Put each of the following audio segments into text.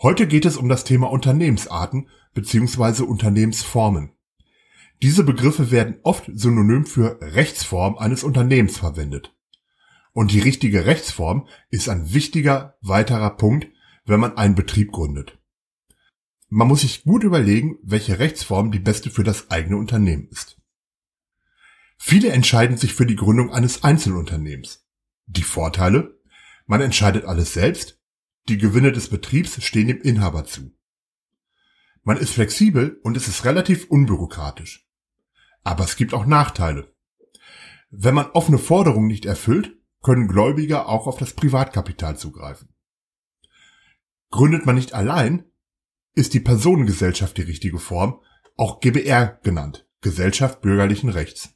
Heute geht es um das Thema Unternehmensarten bzw. Unternehmensformen. Diese Begriffe werden oft synonym für Rechtsform eines Unternehmens verwendet. Und die richtige Rechtsform ist ein wichtiger weiterer Punkt, wenn man einen Betrieb gründet. Man muss sich gut überlegen, welche Rechtsform die beste für das eigene Unternehmen ist. Viele entscheiden sich für die Gründung eines Einzelunternehmens. Die Vorteile? Man entscheidet alles selbst, die Gewinne des Betriebs stehen dem Inhaber zu. Man ist flexibel und es ist relativ unbürokratisch. Aber es gibt auch Nachteile. Wenn man offene Forderungen nicht erfüllt, können Gläubiger auch auf das Privatkapital zugreifen. Gründet man nicht allein, ist die Personengesellschaft die richtige Form, auch GBR genannt, Gesellschaft bürgerlichen Rechts.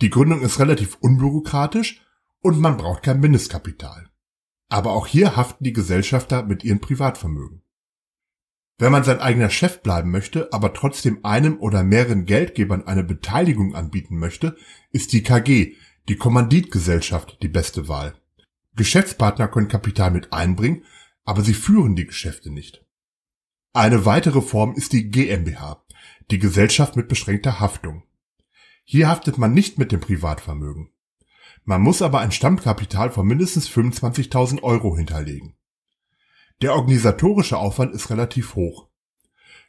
Die Gründung ist relativ unbürokratisch und man braucht kein Mindestkapital. Aber auch hier haften die Gesellschafter mit ihrem Privatvermögen. Wenn man sein eigener Chef bleiben möchte, aber trotzdem einem oder mehreren Geldgebern eine Beteiligung anbieten möchte, ist die KG, die Kommanditgesellschaft, die beste Wahl. Geschäftspartner können Kapital mit einbringen, aber sie führen die Geschäfte nicht. Eine weitere Form ist die GmbH, die Gesellschaft mit beschränkter Haftung. Hier haftet man nicht mit dem Privatvermögen. Man muss aber ein Stammkapital von mindestens 25.000 Euro hinterlegen. Der organisatorische Aufwand ist relativ hoch.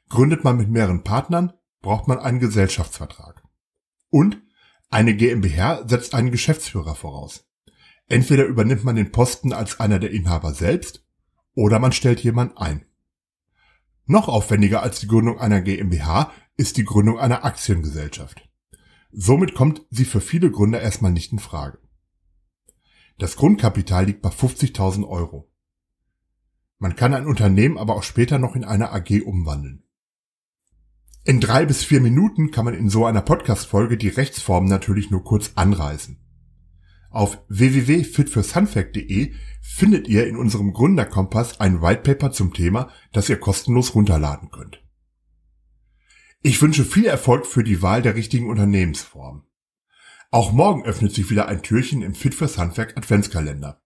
Gründet man mit mehreren Partnern, braucht man einen Gesellschaftsvertrag. Und eine GmbH setzt einen Geschäftsführer voraus. Entweder übernimmt man den Posten als einer der Inhaber selbst oder man stellt jemand ein. Noch aufwendiger als die Gründung einer GmbH ist die Gründung einer Aktiengesellschaft. Somit kommt sie für viele Gründer erstmal nicht in Frage. Das Grundkapital liegt bei 50.000 Euro. Man kann ein Unternehmen aber auch später noch in eine AG umwandeln. In drei bis vier Minuten kann man in so einer Podcast-Folge die Rechtsform natürlich nur kurz anreißen. Auf www.fitfürshandwerk.de findet ihr in unserem Gründerkompass ein Whitepaper zum Thema, das ihr kostenlos runterladen könnt. Ich wünsche viel Erfolg für die Wahl der richtigen Unternehmensform. Auch morgen öffnet sich wieder ein Türchen im Fit fürs Handwerk Adventskalender.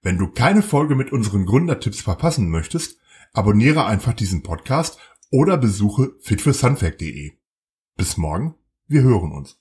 Wenn du keine Folge mit unseren Gründertipps verpassen möchtest, abonniere einfach diesen Podcast oder besuche fitfürshandwerk.de. Bis morgen, wir hören uns.